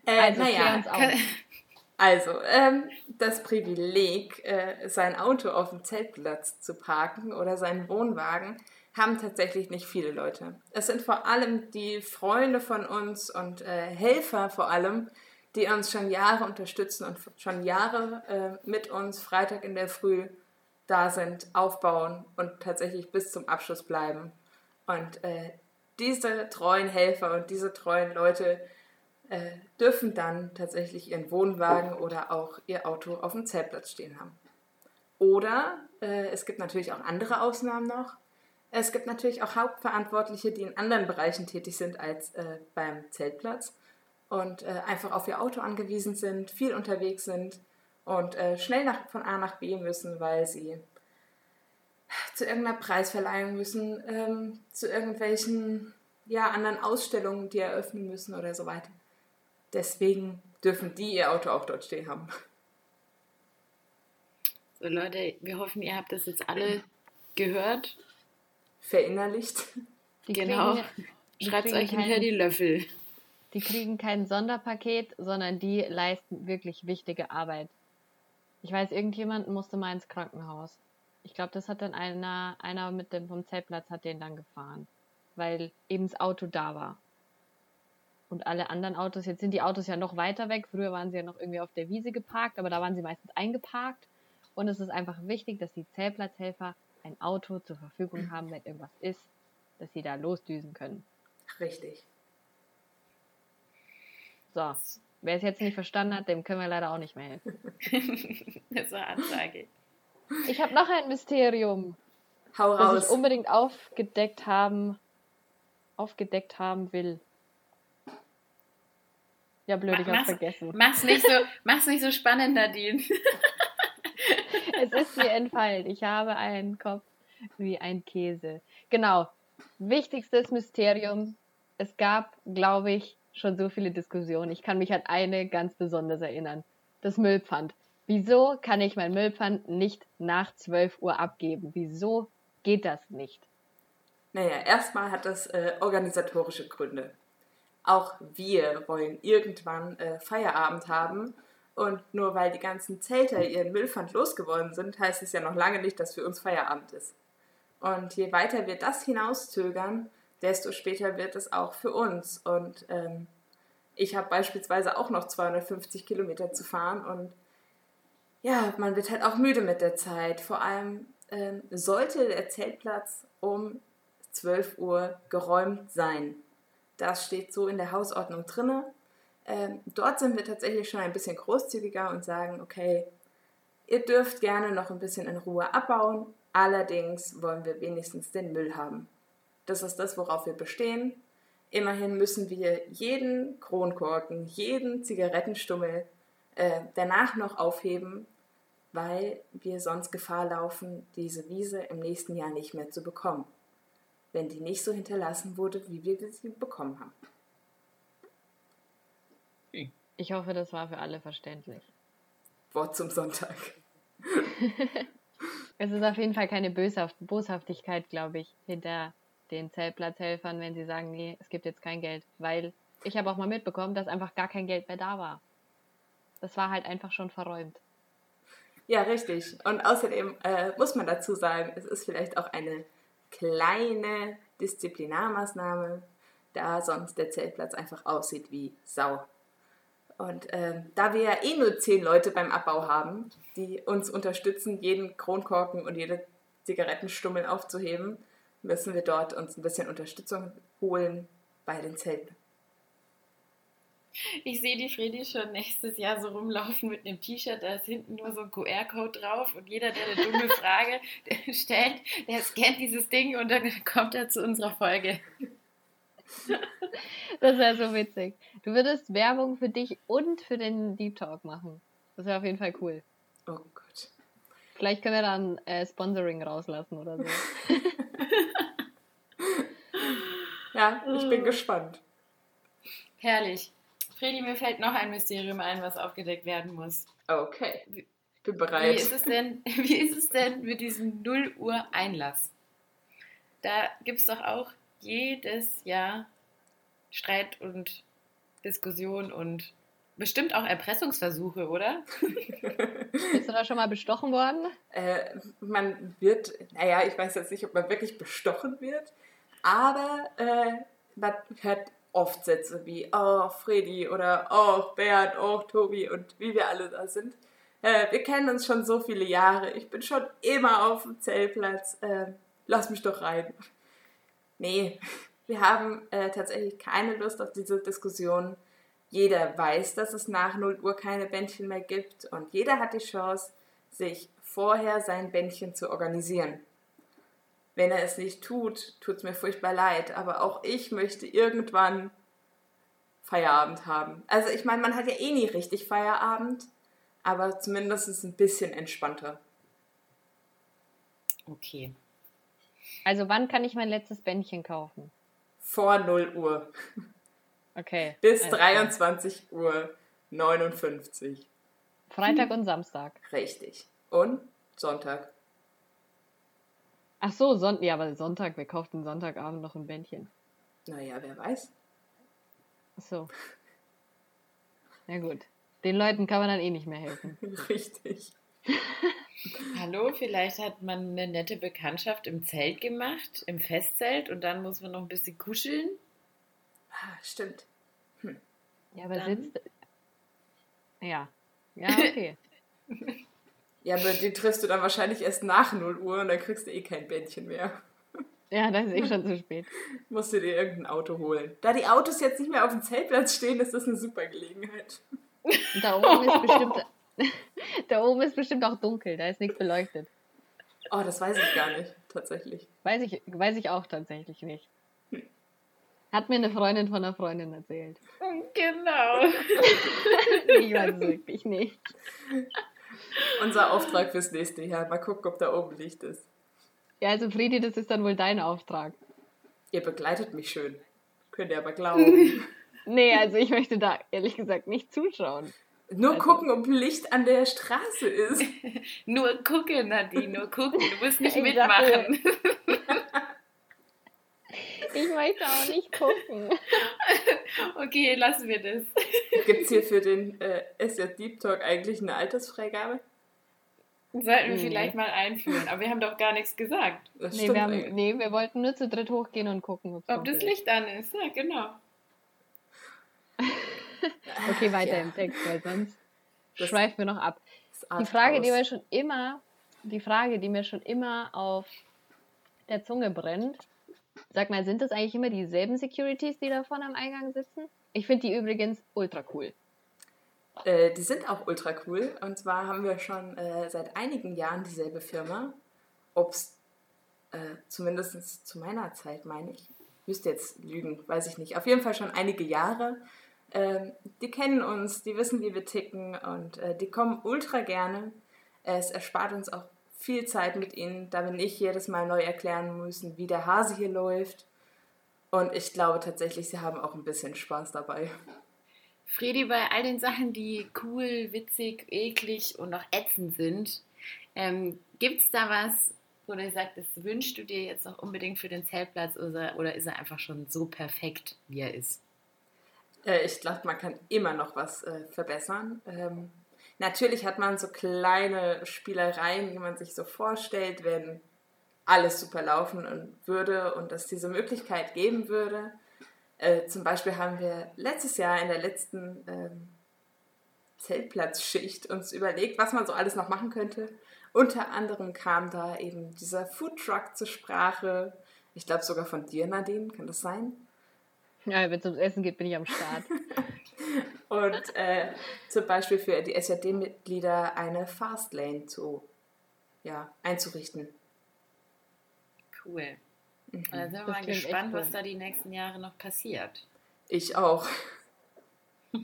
also, naja, also ähm, das Privileg, äh, sein Auto auf dem Zeltplatz zu parken oder seinen Wohnwagen, haben tatsächlich nicht viele Leute. Es sind vor allem die Freunde von uns und äh, Helfer vor allem, die uns schon Jahre unterstützen und schon Jahre äh, mit uns Freitag in der Früh da sind, aufbauen und tatsächlich bis zum Abschluss bleiben. Und äh, diese treuen Helfer und diese treuen Leute äh, dürfen dann tatsächlich ihren Wohnwagen oder auch ihr Auto auf dem Zeltplatz stehen haben. Oder äh, es gibt natürlich auch andere Ausnahmen noch. Es gibt natürlich auch Hauptverantwortliche, die in anderen Bereichen tätig sind als äh, beim Zeltplatz und äh, einfach auf ihr Auto angewiesen sind, viel unterwegs sind und äh, schnell nach, von A nach B müssen, weil sie zu irgendeiner Preisverleihung müssen, ähm, zu irgendwelchen ja, anderen Ausstellungen, die eröffnen müssen oder so weiter. Deswegen dürfen die ihr Auto auch dort stehen haben. So Leute, wir hoffen, ihr habt das jetzt alle gehört verinnerlicht. Die genau. Schreibt euch hinter die Löffel. Die kriegen kein Sonderpaket, sondern die leisten wirklich wichtige Arbeit. Ich weiß, irgendjemand musste mal ins Krankenhaus. Ich glaube, das hat dann einer, einer mit dem vom Zeltplatz hat den dann gefahren, weil eben das Auto da war. Und alle anderen Autos, jetzt sind die Autos ja noch weiter weg. Früher waren sie ja noch irgendwie auf der Wiese geparkt, aber da waren sie meistens eingeparkt. Und es ist einfach wichtig, dass die Zeltplatzhelfer ein Auto zur Verfügung haben, wenn irgendwas ist, dass sie da losdüsen können. Richtig. So, wer es jetzt nicht verstanden hat, dem können wir leider auch nicht mehr helfen. <laughs> das war Ansage. Ich habe noch ein Mysterium, Hau raus. das ich unbedingt aufgedeckt haben, aufgedeckt haben will. Ja, blöd, ich hab's vergessen. Mach's nicht so, mach's nicht so spannend, Nadine. <laughs> es ist mir entfallen. Ich habe einen Kopf wie ein Käse. Genau. Wichtigstes Mysterium. Es gab, glaube ich, schon so viele Diskussionen. Ich kann mich an eine ganz besonders erinnern. Das Müllpfand. Wieso kann ich mein Müllpfand nicht nach 12 Uhr abgeben? Wieso geht das nicht? Naja, erstmal hat das äh, organisatorische Gründe. Auch wir wollen irgendwann äh, Feierabend haben und nur weil die ganzen Zelter ihren Müllpfand losgeworden sind, heißt es ja noch lange nicht, dass für uns Feierabend ist. Und je weiter wir das hinauszögern, desto später wird es auch für uns. Und ähm, ich habe beispielsweise auch noch 250 Kilometer zu fahren und ja, man wird halt auch müde mit der Zeit. Vor allem ähm, sollte der Zeltplatz um 12 Uhr geräumt sein. Das steht so in der Hausordnung drinne. Ähm, dort sind wir tatsächlich schon ein bisschen großzügiger und sagen, okay, ihr dürft gerne noch ein bisschen in Ruhe abbauen, allerdings wollen wir wenigstens den Müll haben. Das ist das, worauf wir bestehen. Immerhin müssen wir jeden Kronkorken, jeden Zigarettenstummel äh, danach noch aufheben, weil wir sonst Gefahr laufen, diese Wiese im nächsten Jahr nicht mehr zu bekommen, wenn die nicht so hinterlassen wurde, wie wir sie bekommen haben. Ich hoffe, das war für alle verständlich. Wort zum Sonntag. <laughs> es ist auf jeden Fall keine Böshaft Boshaftigkeit, glaube ich, hinter den Zeltplatzhelfern, wenn sie sagen, nee, es gibt jetzt kein Geld. Weil ich habe auch mal mitbekommen, dass einfach gar kein Geld mehr da war. Das war halt einfach schon verräumt. Ja, richtig. Und außerdem äh, muss man dazu sagen, es ist vielleicht auch eine kleine Disziplinarmaßnahme, da sonst der Zeltplatz einfach aussieht wie Sau. Und äh, da wir ja eh nur zehn Leute beim Abbau haben, die uns unterstützen, jeden Kronkorken und jede Zigarettenstummel aufzuheben, müssen wir dort uns ein bisschen Unterstützung holen bei den Zelten. Ich sehe die Fredi schon nächstes Jahr so rumlaufen mit einem T-Shirt, da ist hinten nur so ein QR-Code drauf und jeder, der eine dumme <laughs> Frage stellt, der scannt dieses Ding und dann kommt er zu unserer Folge. <laughs> Das wäre so witzig. Du würdest Werbung für dich und für den Deep Talk machen. Das wäre auf jeden Fall cool. Oh Gott. Vielleicht können wir dann äh, Sponsoring rauslassen oder so. <laughs> ja, ich bin gespannt. Herrlich. Fredi, mir fällt noch ein Mysterium ein, was aufgedeckt werden muss. Okay. Ich bin bereit. Wie ist es denn, <laughs> wie ist es denn mit diesem 0 Uhr Einlass? Da gibt es doch auch jedes Jahr Streit und Diskussion und bestimmt auch Erpressungsversuche, oder? Bist du da schon mal bestochen worden? Äh, man wird, naja, ich weiß jetzt nicht, ob man wirklich bestochen wird, aber äh, man hört oft Sätze wie, oh, Freddy oder oh, Bernd, oh, Tobi und wie wir alle da sind. Äh, wir kennen uns schon so viele Jahre. Ich bin schon immer auf dem Zeltplatz. Äh, lass mich doch rein. Nee, wir haben äh, tatsächlich keine Lust auf diese Diskussion. Jeder weiß, dass es nach 0 Uhr keine Bändchen mehr gibt und jeder hat die Chance, sich vorher sein Bändchen zu organisieren. Wenn er es nicht tut, tut es mir furchtbar leid, aber auch ich möchte irgendwann Feierabend haben. Also ich meine, man hat ja eh nie richtig Feierabend, aber zumindest ist es ein bisschen entspannter. Okay. Also wann kann ich mein letztes Bändchen kaufen? Vor 0 Uhr. Okay. Bis 23 Uhr 59. Freitag und Samstag. Richtig. Und Sonntag. Ach so, Son ja, aber Sonntag, wer kauft den Sonntagabend noch ein Bändchen? Naja, wer weiß. Ach so. Na gut. Den Leuten kann man dann eh nicht mehr helfen. <laughs> Richtig. <laughs> Hallo, vielleicht hat man eine nette Bekanntschaft im Zelt gemacht, im Festzelt, und dann muss man noch ein bisschen kuscheln. Ah, stimmt. Hm. Ja, aber dann... sitzt. Ja. Ja, <laughs> okay. Ja, aber die triffst du dann wahrscheinlich erst nach 0 Uhr und dann kriegst du eh kein Bändchen mehr. Ja, das ist eh schon zu spät. <laughs> Musst du dir irgendein Auto holen. Da die Autos jetzt nicht mehr auf dem Zeltplatz stehen, ist das eine super Gelegenheit. Da oben ist bestimmt, <laughs> <laughs> da oben ist bestimmt auch dunkel, da ist nichts beleuchtet. Oh, das weiß ich gar nicht, tatsächlich. Weiß ich, weiß ich auch tatsächlich nicht. Hat mir eine Freundin von einer Freundin erzählt. Genau. <laughs> ich weiß es wirklich nicht. Unser Auftrag fürs nächste Jahr. Mal gucken, ob da oben Licht ist. Ja, also Friedi, das ist dann wohl dein Auftrag. Ihr begleitet mich schön. Könnt ihr aber glauben. <laughs> nee, also ich möchte da ehrlich gesagt nicht zuschauen. Nur also. gucken, ob Licht an der Straße ist. <laughs> nur gucken, Nadine, nur gucken. Du musst nicht mitmachen. <laughs> ich möchte auch nicht gucken. <laughs> okay, lassen wir das. Gibt es hier für den äh, SJ Deep Talk eigentlich eine Altersfreigabe? Sollten wir nee. vielleicht mal einführen. Aber wir haben doch gar nichts gesagt. Das nee, wir haben, nee, wir wollten nur zu dritt hochgehen und gucken, ob das. Licht an ist. Ja, genau. <laughs> okay, weiter ja. im Text, weil sonst das schweifen wir noch ab. Die Frage, die mir schon immer, die Frage, die mir schon immer auf der Zunge brennt, sag mal, sind das eigentlich immer dieselben Securities, die da vorne am Eingang sitzen? Ich finde die übrigens ultra cool. Äh, die sind auch ultra cool. Und zwar haben wir schon äh, seit einigen Jahren dieselbe Firma. Ob es äh, zumindest zu meiner Zeit, meine ich, müsste jetzt lügen, weiß ich nicht. Auf jeden Fall schon einige Jahre. Ähm, die kennen uns, die wissen, wie wir ticken und äh, die kommen ultra gerne. Es erspart uns auch viel Zeit mit ihnen, da wir nicht jedes Mal neu erklären müssen, wie der Hase hier läuft. Und ich glaube tatsächlich, sie haben auch ein bisschen Spaß dabei. Fredi, bei all den Sachen, die cool, witzig, eklig und auch ätzend sind, ähm, gibt es da was, wo du sagst, das wünschst du dir jetzt noch unbedingt für den Zeltplatz oder, oder ist er einfach schon so perfekt, wie er ist? Äh, ich glaube, man kann immer noch was äh, verbessern. Ähm, natürlich hat man so kleine Spielereien, die man sich so vorstellt, wenn alles super laufen würde und es diese Möglichkeit geben würde. Äh, zum Beispiel haben wir letztes Jahr in der letzten ähm, Zeltplatzschicht uns überlegt, was man so alles noch machen könnte. Unter anderem kam da eben dieser Foodtruck zur Sprache. Ich glaube sogar von dir, Nadine, kann das sein? Ja, wenn es ums Essen geht, bin ich am Start. <laughs> Und äh, zum Beispiel für die SJD-Mitglieder eine Fastlane zu, ja, einzurichten. Cool. Mhm. Da sind wir mal gespannt, cool. was da die nächsten Jahre noch passiert. Ich auch. <laughs>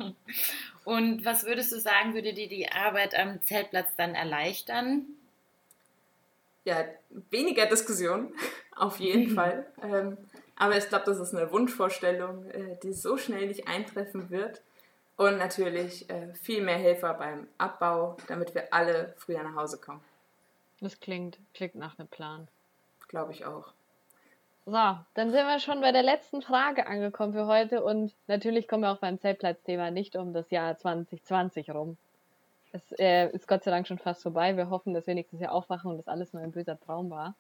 Und was würdest du sagen, würde dir die Arbeit am Zeltplatz dann erleichtern? Ja, weniger Diskussion, <laughs> auf jeden Fall. Ähm, aber ich glaube, das ist eine Wunschvorstellung, äh, die so schnell nicht eintreffen wird. Und natürlich äh, viel mehr Helfer beim Abbau, damit wir alle früher nach Hause kommen. Das klingt, klingt nach einem Plan. Glaube ich auch. So, dann sind wir schon bei der letzten Frage angekommen für heute und natürlich kommen wir auch beim Zeltplatzthema nicht um das Jahr 2020 rum. Es äh, ist Gott sei Dank schon fast vorbei. Wir hoffen, dass wir nächstes Jahr aufwachen und das alles nur ein böser Traum war.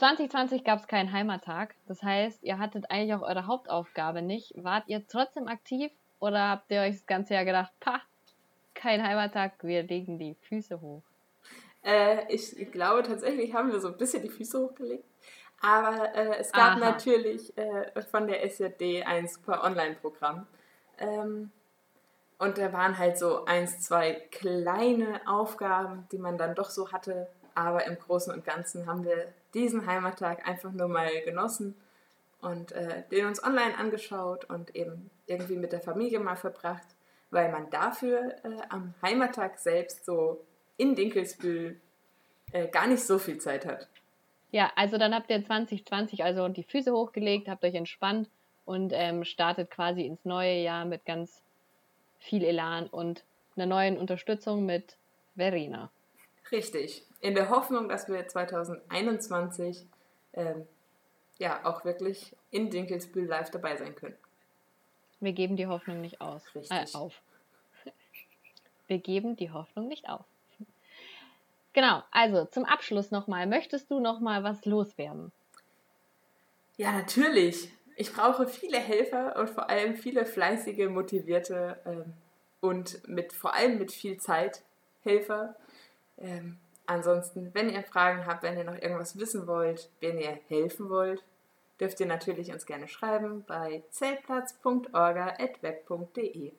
2020 gab es keinen Heimattag. Das heißt, ihr hattet eigentlich auch eure Hauptaufgabe nicht. Wart ihr trotzdem aktiv oder habt ihr euch das ganze Jahr gedacht, pa, kein Heimattag, wir legen die Füße hoch? Äh, ich glaube, tatsächlich haben wir so ein bisschen die Füße hochgelegt. Aber äh, es gab Aha. natürlich äh, von der SJD ein super Online-Programm. Ähm, und da waren halt so eins, zwei kleine Aufgaben, die man dann doch so hatte. Aber im Großen und Ganzen haben wir diesen Heimattag einfach nur mal genossen und äh, den uns online angeschaut und eben irgendwie mit der Familie mal verbracht, weil man dafür äh, am Heimattag selbst so in Dinkelsbühl äh, gar nicht so viel Zeit hat. Ja, also dann habt ihr 2020 also die Füße hochgelegt, habt euch entspannt und ähm, startet quasi ins neue Jahr mit ganz viel Elan und einer neuen Unterstützung mit Verena. Richtig. In der Hoffnung, dass wir 2021 ähm, ja auch wirklich in Dinkelsbühl live dabei sein können. Wir geben die Hoffnung nicht aus. Richtig. Äh, auf. <laughs> Wir geben die Hoffnung nicht auf. Genau, also zum Abschluss nochmal. Möchtest du nochmal was loswerden? Ja, natürlich. Ich brauche viele Helfer und vor allem viele fleißige, motivierte ähm, und mit vor allem mit viel Zeit Helfer. Ähm, ansonsten, wenn ihr Fragen habt, wenn ihr noch irgendwas wissen wollt, wenn ihr helfen wollt, dürft ihr natürlich uns gerne schreiben bei zeltplatz.orga.web.de.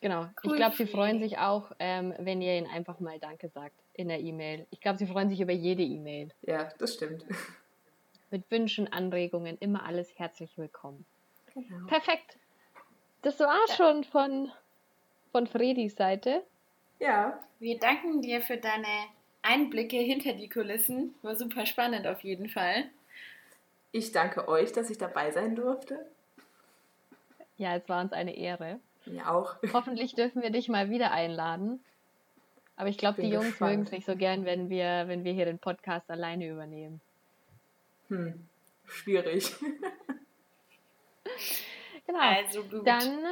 Genau. Cool. Ich glaube, sie freuen sich auch, ähm, wenn ihr ihnen einfach mal Danke sagt in der E-Mail. Ich glaube, sie freuen sich über jede E-Mail. Ja, das stimmt. <laughs> Mit Wünschen, Anregungen, immer alles herzlich willkommen. Genau. Perfekt. Das war ja. schon von, von Fredis Seite. Ja. Wir danken dir für deine Einblicke hinter die Kulissen. War super spannend auf jeden Fall. Ich danke euch, dass ich dabei sein durfte. Ja, es war uns eine Ehre. Mir auch. <laughs> Hoffentlich dürfen wir dich mal wieder einladen. Aber ich glaube, die Jungs mögen es nicht so gern, wenn wir, wenn wir hier den Podcast alleine übernehmen. Hm, schwierig. <laughs> genau. Also gut. Dann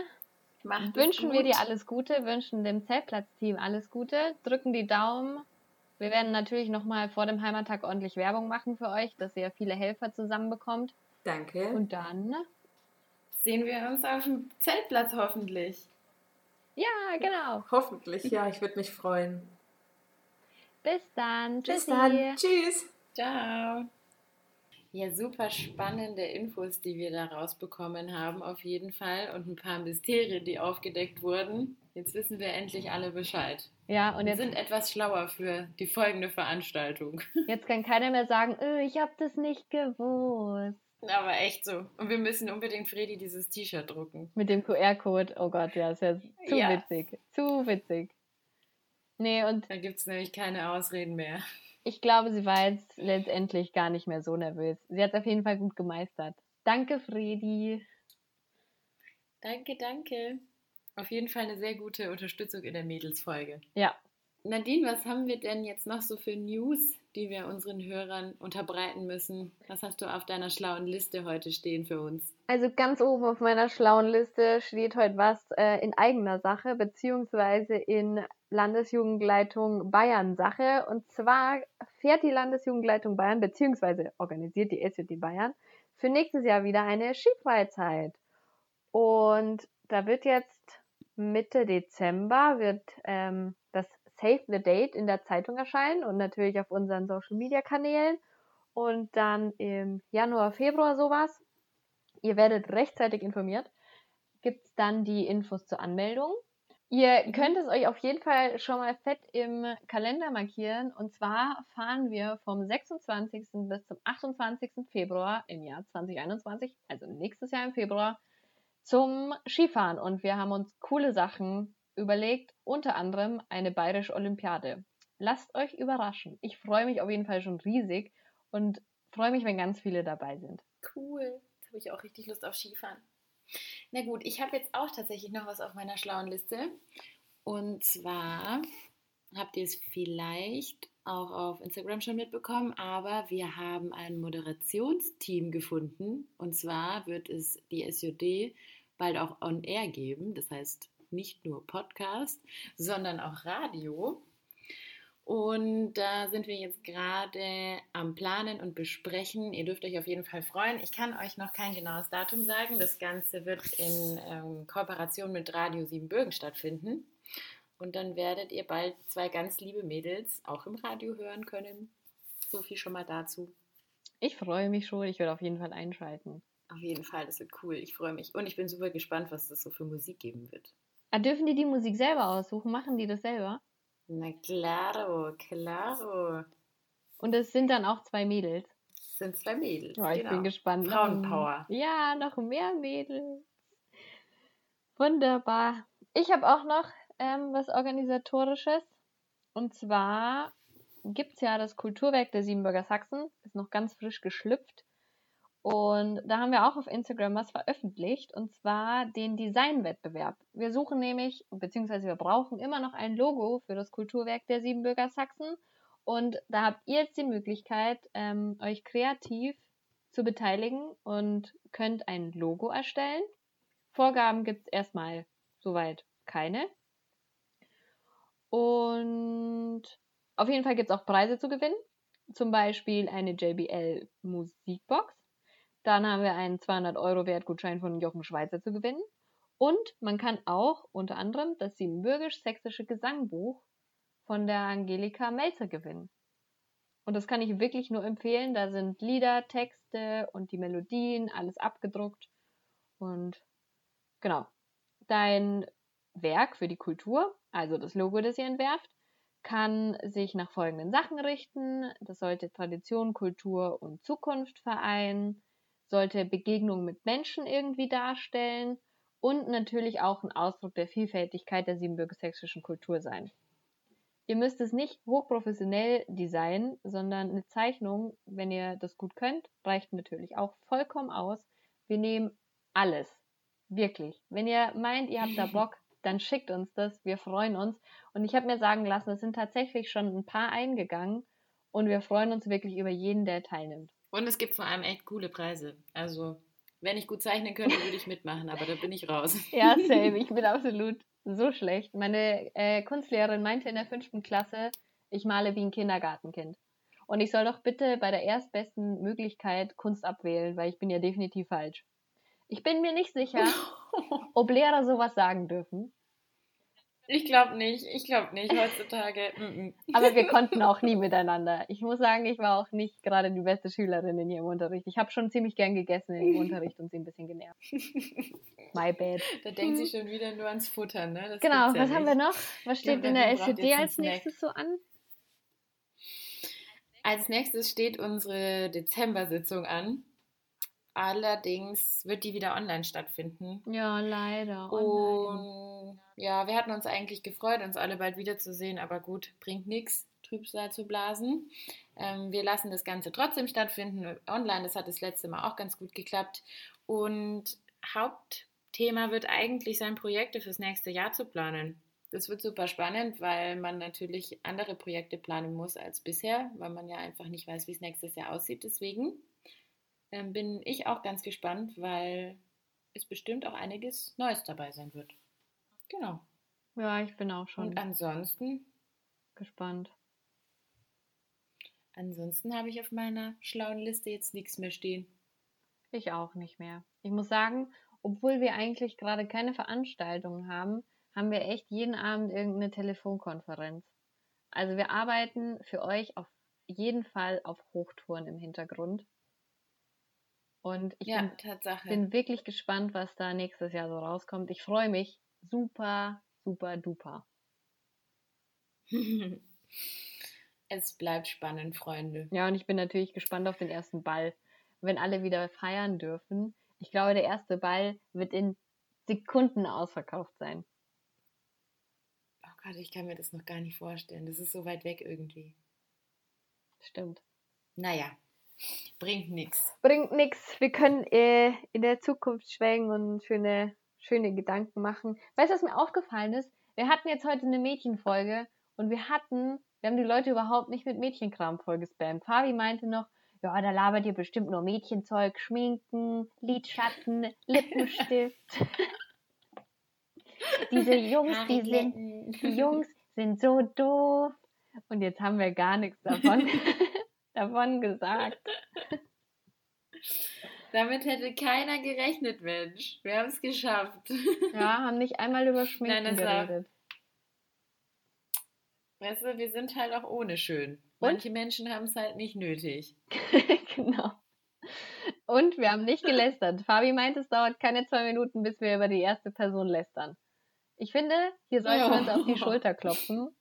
wünschen wir dir alles Gute, wünschen dem Zeltplatz-Team alles Gute, drücken die Daumen. Wir werden natürlich nochmal vor dem Heimattag ordentlich Werbung machen für euch, dass ihr viele Helfer zusammenbekommt. Danke. Und dann sehen wir uns auf dem Zeltplatz hoffentlich. Ja, genau. Hoffentlich, ja, ich würde mich freuen. Bis dann. Bis dann. Tschüss. Ciao. Ja, super spannende Infos, die wir da rausbekommen haben, auf jeden Fall. Und ein paar Mysterien, die aufgedeckt wurden. Jetzt wissen wir endlich alle Bescheid. Ja, und jetzt wir sind etwas schlauer für die folgende Veranstaltung. <laughs> Jetzt kann keiner mehr sagen, oh, ich habe das nicht gewusst. Aber echt so. Und wir müssen unbedingt Freddy dieses T-Shirt drucken. Mit dem QR-Code. Oh Gott, ja, ist ja zu ja. witzig. Zu witzig. Nee, und. Da gibt es nämlich keine Ausreden mehr. Ich glaube, sie war jetzt letztendlich gar nicht mehr so nervös. Sie hat es auf jeden Fall gut gemeistert. Danke, Freddy. Danke, danke. Auf jeden Fall eine sehr gute Unterstützung in der Mädelsfolge. Ja, Nadine, was haben wir denn jetzt noch so für News, die wir unseren Hörern unterbreiten müssen? Was hast du auf deiner schlauen Liste heute stehen für uns? Also ganz oben auf meiner schlauen Liste steht heute was äh, in eigener Sache, beziehungsweise in Landesjugendleitung Bayern Sache. Und zwar fährt die Landesjugendleitung Bayern, beziehungsweise organisiert die SJD Bayern, für nächstes Jahr wieder eine Skifreizeit. Und da wird jetzt Mitte Dezember wird ähm, das Save the Date in der Zeitung erscheinen und natürlich auf unseren Social Media Kanälen. Und dann im Januar, Februar sowas. Ihr werdet rechtzeitig informiert. Gibt es dann die Infos zur Anmeldung. Ihr könnt es euch auf jeden Fall schon mal fett im Kalender markieren. Und zwar fahren wir vom 26. bis zum 28. Februar im Jahr 2021, also nächstes Jahr im Februar, zum Skifahren. Und wir haben uns coole Sachen überlegt, unter anderem eine bayerische Olympiade. Lasst euch überraschen. Ich freue mich auf jeden Fall schon riesig und freue mich, wenn ganz viele dabei sind. Cool. Jetzt habe ich auch richtig Lust auf Skifahren. Na gut, ich habe jetzt auch tatsächlich noch was auf meiner schlauen Liste. Und zwar habt ihr es vielleicht auch auf Instagram schon mitbekommen, aber wir haben ein Moderationsteam gefunden. Und zwar wird es die SJD bald auch on air geben. Das heißt nicht nur Podcast, sondern auch Radio. Und da sind wir jetzt gerade am Planen und besprechen. Ihr dürft euch auf jeden Fall freuen. Ich kann euch noch kein genaues Datum sagen. Das Ganze wird in ähm, Kooperation mit Radio Siebenbürgen stattfinden. Und dann werdet ihr bald zwei ganz liebe Mädels auch im Radio hören können. So viel schon mal dazu. Ich freue mich schon. Ich werde auf jeden Fall einschalten. Auf jeden Fall, das wird cool. Ich freue mich. Und ich bin super gespannt, was es so für Musik geben wird. Ah, dürfen die die Musik selber aussuchen? Machen die das selber? Na claro, claro. Und es sind dann auch zwei Mädels. Es sind zwei Mädels. Oh, ich genau. bin gespannt. Frauenpower. Ja, noch mehr Mädels. Wunderbar. Ich habe auch noch ähm, was Organisatorisches. Und zwar gibt es ja das Kulturwerk der Siebenbürger Sachsen. Ist noch ganz frisch geschlüpft. Und da haben wir auch auf Instagram was veröffentlicht, und zwar den Designwettbewerb. Wir suchen nämlich, beziehungsweise wir brauchen immer noch ein Logo für das Kulturwerk der Siebenbürger Sachsen. Und da habt ihr jetzt die Möglichkeit, ähm, euch kreativ zu beteiligen und könnt ein Logo erstellen. Vorgaben gibt es erstmal soweit keine. Und auf jeden Fall gibt es auch Preise zu gewinnen. Zum Beispiel eine JBL Musikbox dann haben wir einen 200 Euro Wertgutschein von Jochen Schweizer zu gewinnen. Und man kann auch unter anderem das siebenbürgisch-sächsische Gesangbuch von der Angelika Melzer gewinnen. Und das kann ich wirklich nur empfehlen. Da sind Lieder, Texte und die Melodien, alles abgedruckt. Und genau, dein Werk für die Kultur, also das Logo, das ihr entwerft, kann sich nach folgenden Sachen richten. Das sollte Tradition, Kultur und Zukunft vereinen sollte Begegnung mit Menschen irgendwie darstellen und natürlich auch ein Ausdruck der Vielfältigkeit der siebenbürger-sächsischen Kultur sein. Ihr müsst es nicht hochprofessionell designen, sondern eine Zeichnung, wenn ihr das gut könnt, reicht natürlich auch vollkommen aus. Wir nehmen alles. Wirklich. Wenn ihr meint, ihr habt da <laughs> Bock, dann schickt uns das. Wir freuen uns. Und ich habe mir sagen lassen, es sind tatsächlich schon ein paar eingegangen und wir freuen uns wirklich über jeden, der teilnimmt. Und es gibt vor allem echt coole Preise. Also, wenn ich gut zeichnen könnte, würde ich mitmachen, aber da bin ich raus. <laughs> Ja, same. Ich bin absolut so schlecht. Meine äh, Kunstlehrerin meinte in der fünften Klasse, ich male wie ein Kindergartenkind. Und ich soll doch bitte bei der erstbesten Möglichkeit Kunst abwählen, weil ich bin ja definitiv falsch. Ich bin mir nicht sicher, <laughs> ob Lehrer sowas sagen dürfen. Ich glaube nicht, ich glaube nicht heutzutage. Aber wir <laughs> konnten auch nie miteinander. Ich muss sagen, ich war auch nicht gerade die beste Schülerin in ihrem Unterricht. Ich habe schon ziemlich gern gegessen im Unterricht und sie ein bisschen genervt. My bad. Da denkt sie schon wieder nur ans Futtern, ne? Das genau, was ja haben wir noch? Was steht glaub, in der SED als nächstes so an? Als nächstes steht unsere Dezember-Sitzung an. Allerdings wird die wieder online stattfinden. Ja, leider. Online. Und ja, wir hatten uns eigentlich gefreut, uns alle bald wiederzusehen, aber gut, bringt nichts, Trübsal zu blasen. Ähm, wir lassen das Ganze trotzdem stattfinden online. Das hat das letzte Mal auch ganz gut geklappt. Und Hauptthema wird eigentlich sein, Projekte fürs nächste Jahr zu planen. Das wird super spannend, weil man natürlich andere Projekte planen muss als bisher, weil man ja einfach nicht weiß, wie es nächstes Jahr aussieht. Deswegen ähm, bin ich auch ganz gespannt, weil es bestimmt auch einiges Neues dabei sein wird. Genau. Ja, ich bin auch schon. Und ansonsten? Gespannt. Ansonsten habe ich auf meiner schlauen Liste jetzt nichts mehr stehen. Ich auch nicht mehr. Ich muss sagen, obwohl wir eigentlich gerade keine Veranstaltungen haben, haben wir echt jeden Abend irgendeine Telefonkonferenz. Also wir arbeiten für euch auf jeden Fall auf Hochtouren im Hintergrund. Und ich Ja, bin, Tatsache. bin wirklich gespannt, was da nächstes Jahr so rauskommt. Ich freue mich super, super duper. <laughs> es bleibt spannend, Freunde. Ja, und ich bin natürlich gespannt auf den ersten Ball, wenn alle wieder feiern dürfen. Ich glaube, der erste Ball wird in Sekunden ausverkauft sein. Oh Gott, ich kann mir das noch gar nicht vorstellen. Das ist so weit weg irgendwie. Stimmt. Naja, bringt nichts. Bringt nichts. Wir können äh, in der Zukunft schwelgen und schöne, schöne Gedanken machen. Weißt du, was mir aufgefallen ist? Wir hatten jetzt heute eine Mädchenfolge und wir hatten, wir haben die Leute überhaupt nicht mit Mädchenkram vollgespammt. Fabi meinte noch, ja, da labert ihr bestimmt nur Mädchenzeug, Schminken, Lidschatten, Lippenstift. <laughs> Diese Jungs, die sind, die Jungs sind so doof. Und jetzt haben wir gar nichts davon, <laughs> davon gesagt. <laughs> Damit hätte keiner gerechnet, Mensch. Wir haben es geschafft. <laughs> Ja, haben nicht einmal über Schminken Nein, das war- geredet. Weißt du, wir sind halt auch ohne schön. Manche Menschen haben es halt nicht nötig. <laughs> genau. Und wir haben nicht gelästert. Fabi meint, es dauert keine zwei Minuten, bis wir über die erste Person lästern. Ich finde, hier sollten wir uns auf die Schulter klopfen.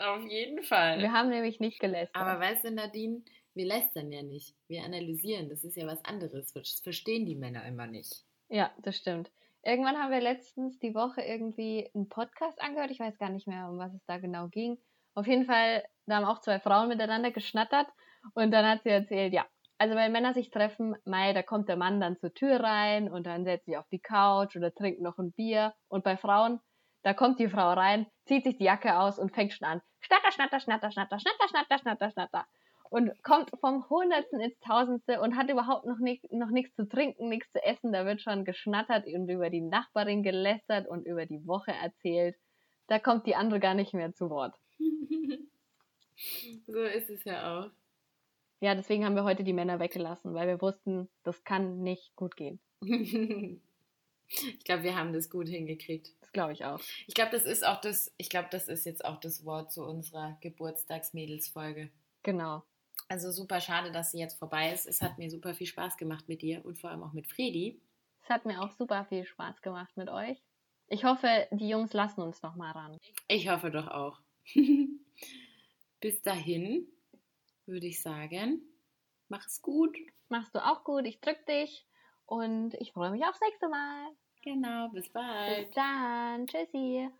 Auf jeden Fall. Wir haben nämlich nicht gelästert. Aber weißt du, Nadine, wir lästern ja nicht. Wir analysieren. Das ist ja was anderes. Das verstehen die Männer immer nicht. Ja, das stimmt. Irgendwann haben wir letztens die Woche irgendwie einen Podcast angehört. Ich weiß gar nicht mehr, um was es da genau ging. Auf jeden Fall, da haben auch zwei Frauen miteinander geschnattert und dann hat sie erzählt, ja, also wenn Männer sich treffen, Mai, da kommt der Mann dann zur Tür rein und dann setzt sich auf die Couch oder trinkt noch ein Bier. Und bei Frauen, da kommt die Frau rein, zieht sich die Jacke aus und fängt schon an. Schnatter, schnatter, schnatter, schnatter, schnatter, schnatter, schnatter, schnatter. Und kommt vom Hundertsten ins Tausendste und hat überhaupt noch, nicht, noch nichts zu trinken, nichts zu essen. Da wird schon geschnattert und über die Nachbarin gelästert und über die Woche erzählt. Da kommt die andere gar nicht mehr zu Wort. <laughs> so ist es ja auch. Ja, deswegen haben wir heute die Männer weggelassen, weil wir wussten, das kann nicht gut gehen. <laughs> ich glaube, wir haben das gut hingekriegt. Das glaube ich auch. Ich glaube, das ist auch das, ich glaube, das ist jetzt auch das Wort zu unserer Geburtstagsmädelsfolge. Genau. Also super schade, dass sie jetzt vorbei ist. Es hat mir super viel Spaß gemacht mit dir und vor allem auch mit Fredi. Es hat mir auch super viel Spaß gemacht mit euch. Ich hoffe, die Jungs lassen uns noch mal ran. Ich hoffe doch auch. <laughs> Bis dahin würde ich sagen, mach es gut. Machst du auch gut. Ich drück dich und ich freue mich aufs nächste Mal. Genau, bis bald. Bis dann. Tschüssi.